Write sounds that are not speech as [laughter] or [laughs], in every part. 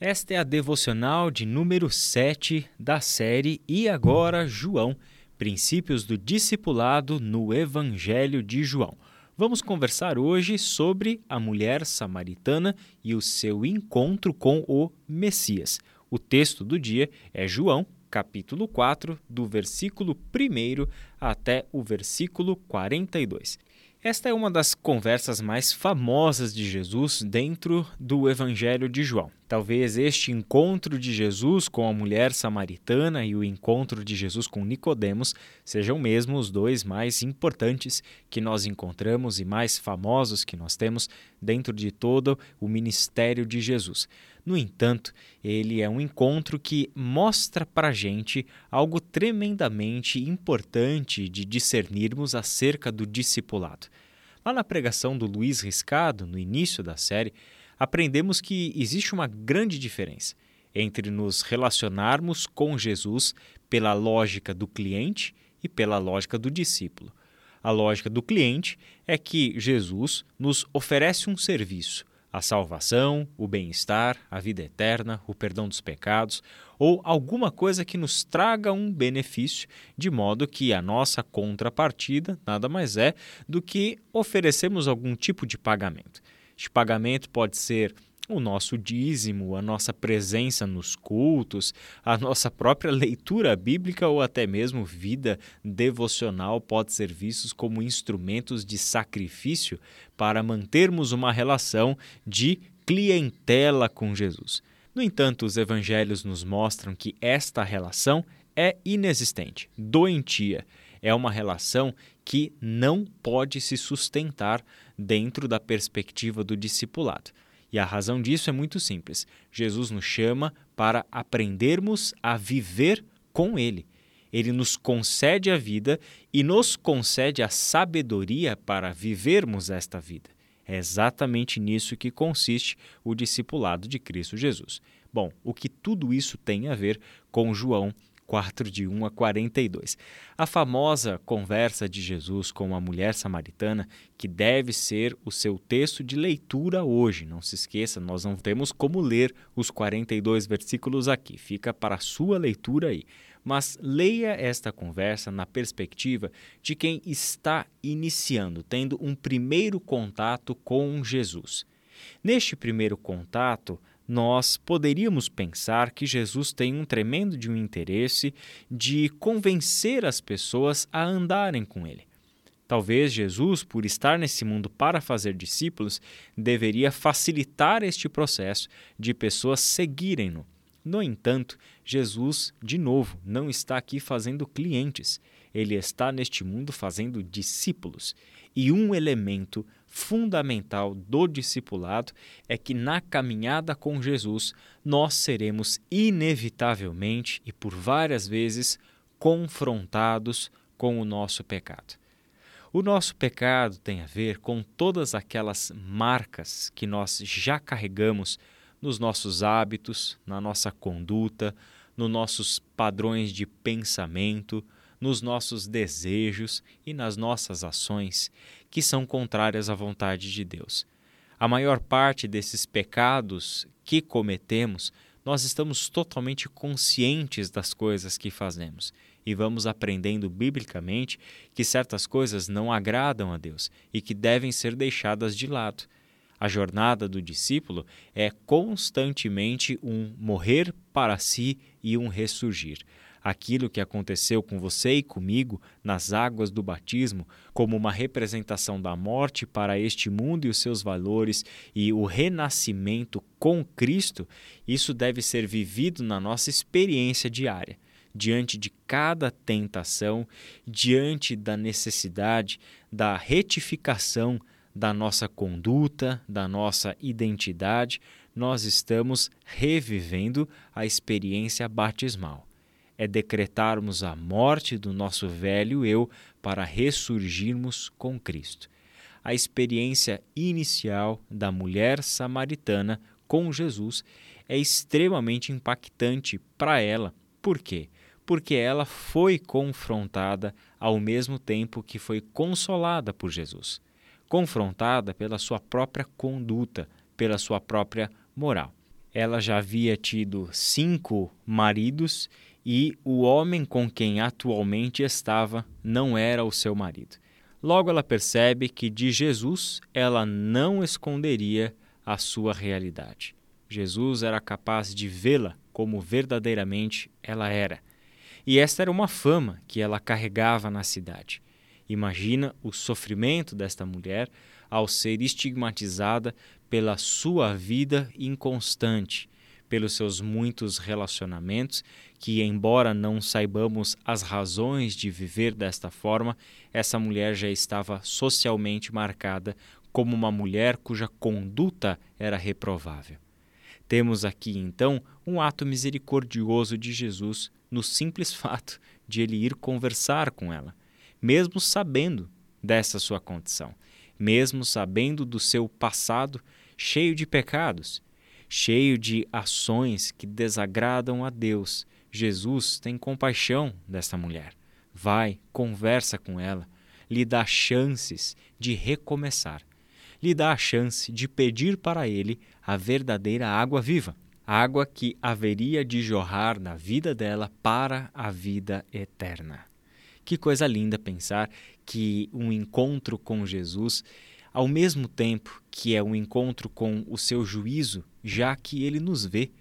Esta é a devocional de número 7 da série E Agora João Princípios do Discipulado no Evangelho de João. Vamos conversar hoje sobre a mulher samaritana e o seu encontro com o Messias. O texto do dia é João, capítulo 4, do versículo 1 até o versículo 42. Esta é uma das conversas mais famosas de Jesus dentro do Evangelho de João. Talvez este encontro de Jesus com a mulher samaritana e o encontro de Jesus com Nicodemos sejam mesmo os dois mais importantes que nós encontramos e mais famosos que nós temos dentro de todo o ministério de Jesus. No entanto, ele é um encontro que mostra para gente algo tremendamente importante de discernirmos acerca do discipulado. Lá na pregação do Luiz Riscado, no início da série, aprendemos que existe uma grande diferença entre nos relacionarmos com Jesus pela lógica do cliente e pela lógica do discípulo. A lógica do cliente é que Jesus nos oferece um serviço, a salvação, o bem-estar, a vida eterna, o perdão dos pecados ou alguma coisa que nos traga um benefício, de modo que a nossa contrapartida nada mais é do que oferecemos algum tipo de pagamento. Este pagamento pode ser o nosso dízimo, a nossa presença nos cultos, a nossa própria leitura bíblica ou até mesmo vida devocional pode ser vistos como instrumentos de sacrifício para mantermos uma relação de clientela com Jesus. No entanto, os evangelhos nos mostram que esta relação é inexistente, doentia. É uma relação que não pode se sustentar dentro da perspectiva do discipulado. E a razão disso é muito simples. Jesus nos chama para aprendermos a viver com Ele. Ele nos concede a vida e nos concede a sabedoria para vivermos esta vida. É exatamente nisso que consiste o discipulado de Cristo Jesus. Bom, o que tudo isso tem a ver com João 4, de 1 a 42. A famosa conversa de Jesus com a mulher samaritana, que deve ser o seu texto de leitura hoje. Não se esqueça, nós não temos como ler os 42 versículos aqui, fica para a sua leitura aí. Mas leia esta conversa na perspectiva de quem está iniciando, tendo um primeiro contato com Jesus. Neste primeiro contato, nós poderíamos pensar que Jesus tem um tremendo de um interesse de convencer as pessoas a andarem com ele. Talvez Jesus, por estar nesse mundo para fazer discípulos, deveria facilitar este processo de pessoas seguirem-no. No entanto, Jesus, de novo, não está aqui fazendo clientes, ele está neste mundo fazendo discípulos. E um elemento fundamental do discipulado é que na caminhada com Jesus nós seremos inevitavelmente e por várias vezes confrontados com o nosso pecado. O nosso pecado tem a ver com todas aquelas marcas que nós já carregamos nos nossos hábitos, na nossa conduta, nos nossos padrões de pensamento, nos nossos desejos e nas nossas ações que são contrárias à vontade de Deus. A maior parte desses pecados que cometemos, nós estamos totalmente conscientes das coisas que fazemos e vamos aprendendo biblicamente que certas coisas não agradam a Deus e que devem ser deixadas de lado. A jornada do discípulo é constantemente um morrer para si e um ressurgir aquilo que aconteceu com você e comigo nas águas do batismo, como uma representação da morte para este mundo e os seus valores e o renascimento com Cristo, isso deve ser vivido na nossa experiência diária. Diante de cada tentação, diante da necessidade da retificação da nossa conduta, da nossa identidade, nós estamos revivendo a experiência batismal é decretarmos a morte do nosso velho eu para ressurgirmos com Cristo. A experiência inicial da mulher samaritana com Jesus é extremamente impactante para ela. Por quê? Porque ela foi confrontada ao mesmo tempo que foi consolada por Jesus. Confrontada pela sua própria conduta, pela sua própria moral. ela já havia tido cinco maridos e o homem com quem atualmente estava não era o seu marido. Logo ela percebe que de Jesus ela não esconderia a sua realidade. Jesus era capaz de vê-la como verdadeiramente ela era. E esta era uma fama que ela carregava na cidade. Imagina o sofrimento desta mulher ao ser estigmatizada pela sua vida inconstante, pelos seus muitos relacionamentos, que, embora não saibamos as razões de viver desta forma, essa mulher já estava socialmente marcada como uma mulher cuja conduta era reprovável. Temos aqui, então, um ato misericordioso de Jesus no simples [laughs] fato de ele ir conversar com ela, mesmo sabendo dessa sua condição, mesmo sabendo do seu passado cheio de pecados, cheio de ações que desagradam a Deus. Jesus tem compaixão desta mulher. Vai, conversa com ela, lhe dá chances de recomeçar, lhe dá a chance de pedir para ele a verdadeira água viva, água que haveria de jorrar na vida dela para a vida eterna. Que coisa linda pensar que um encontro com Jesus ao mesmo tempo que é um encontro com o seu juízo, já que ele nos vê,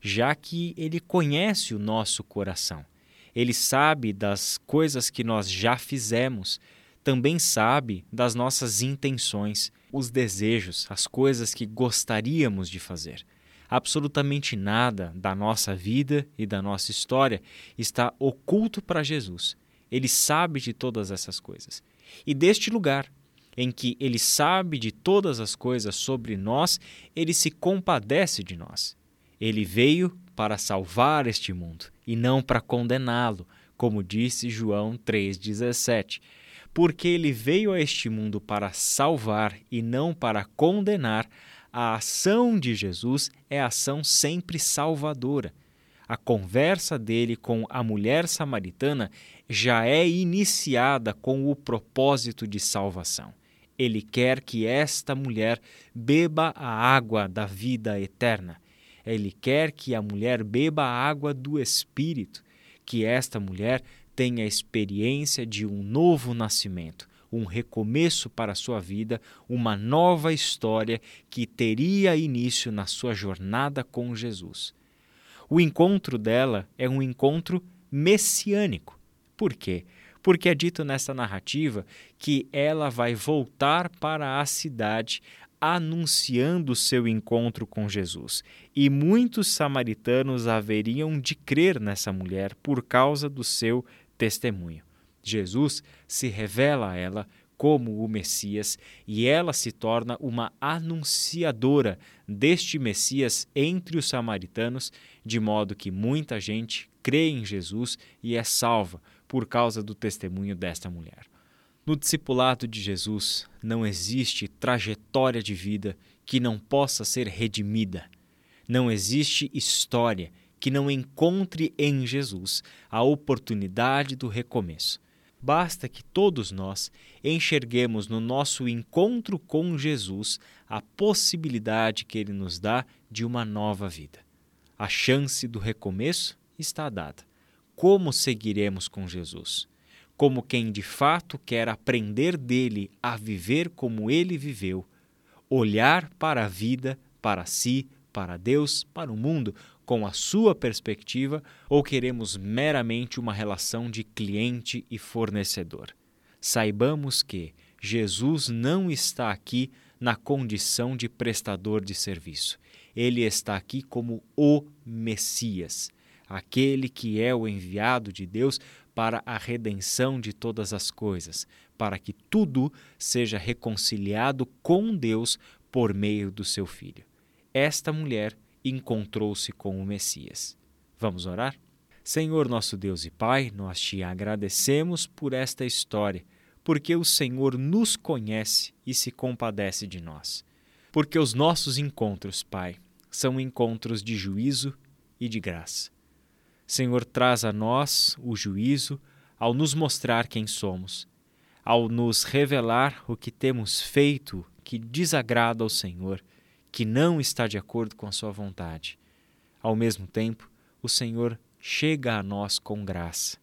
já que ele conhece o nosso coração. Ele sabe das coisas que nós já fizemos, também sabe das nossas intenções, os desejos, as coisas que gostaríamos de fazer. Absolutamente nada da nossa vida e da nossa história está oculto para Jesus. Ele sabe de todas essas coisas. E deste lugar, em que ele sabe de todas as coisas sobre nós, ele se compadece de nós. Ele veio para salvar este mundo e não para condená-lo, como disse João 3,17. Porque ele veio a este mundo para salvar e não para condenar, a ação de Jesus é ação sempre salvadora. A conversa dele com a mulher samaritana já é iniciada com o propósito de salvação. Ele quer que esta mulher beba a água da vida eterna. Ele quer que a mulher beba a água do Espírito, que esta mulher tenha a experiência de um novo nascimento, um recomeço para a sua vida, uma nova história que teria início na sua jornada com Jesus. O encontro dela é um encontro messiânico. Por quê? Porque é dito nesta narrativa que ela vai voltar para a cidade anunciando seu encontro com Jesus. E muitos samaritanos haveriam de crer nessa mulher por causa do seu testemunho. Jesus se revela a ela como o Messias e ela se torna uma anunciadora deste Messias entre os samaritanos, de modo que muita gente crê em Jesus e é salva por causa do testemunho desta mulher. No discipulado de Jesus não existe trajetória de vida que não possa ser redimida. Não existe história que não encontre em Jesus a oportunidade do recomeço. Basta que todos nós enxerguemos no nosso encontro com Jesus a possibilidade que ele nos dá de uma nova vida. A chance do recomeço está dada como seguiremos com Jesus? Como quem de fato quer aprender dele a viver como ele viveu, olhar para a vida, para si, para Deus, para o mundo, com a sua perspectiva, ou queremos meramente uma relação de cliente e fornecedor? Saibamos que Jesus não está aqui na condição de prestador de serviço. Ele está aqui como o Messias aquele que é o enviado de Deus para a redenção de todas as coisas, para que tudo seja reconciliado com Deus por meio do seu filho. Esta mulher encontrou-se com o Messias. Vamos orar? Senhor nosso Deus e Pai, nós te agradecemos por esta história, porque o Senhor nos conhece e se compadece de nós. Porque os nossos encontros, Pai, são encontros de juízo e de graça. Senhor, traz a nós o juízo ao nos mostrar quem somos, ao nos revelar o que temos feito que desagrada ao Senhor, que não está de acordo com a Sua vontade. ao mesmo tempo, o Senhor chega a nós com graça.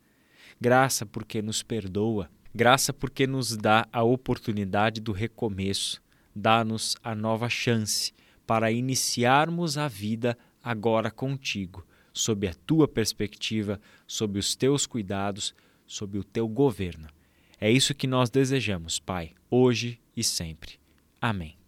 Graça porque nos perdoa, graça porque nos dá a oportunidade do recomeço, dá-nos a nova chance para iniciarmos a vida agora contigo, sob a tua perspectiva, sob os teus cuidados, sob o teu governo. É isso que nós desejamos, Pai, hoje e sempre. Amém.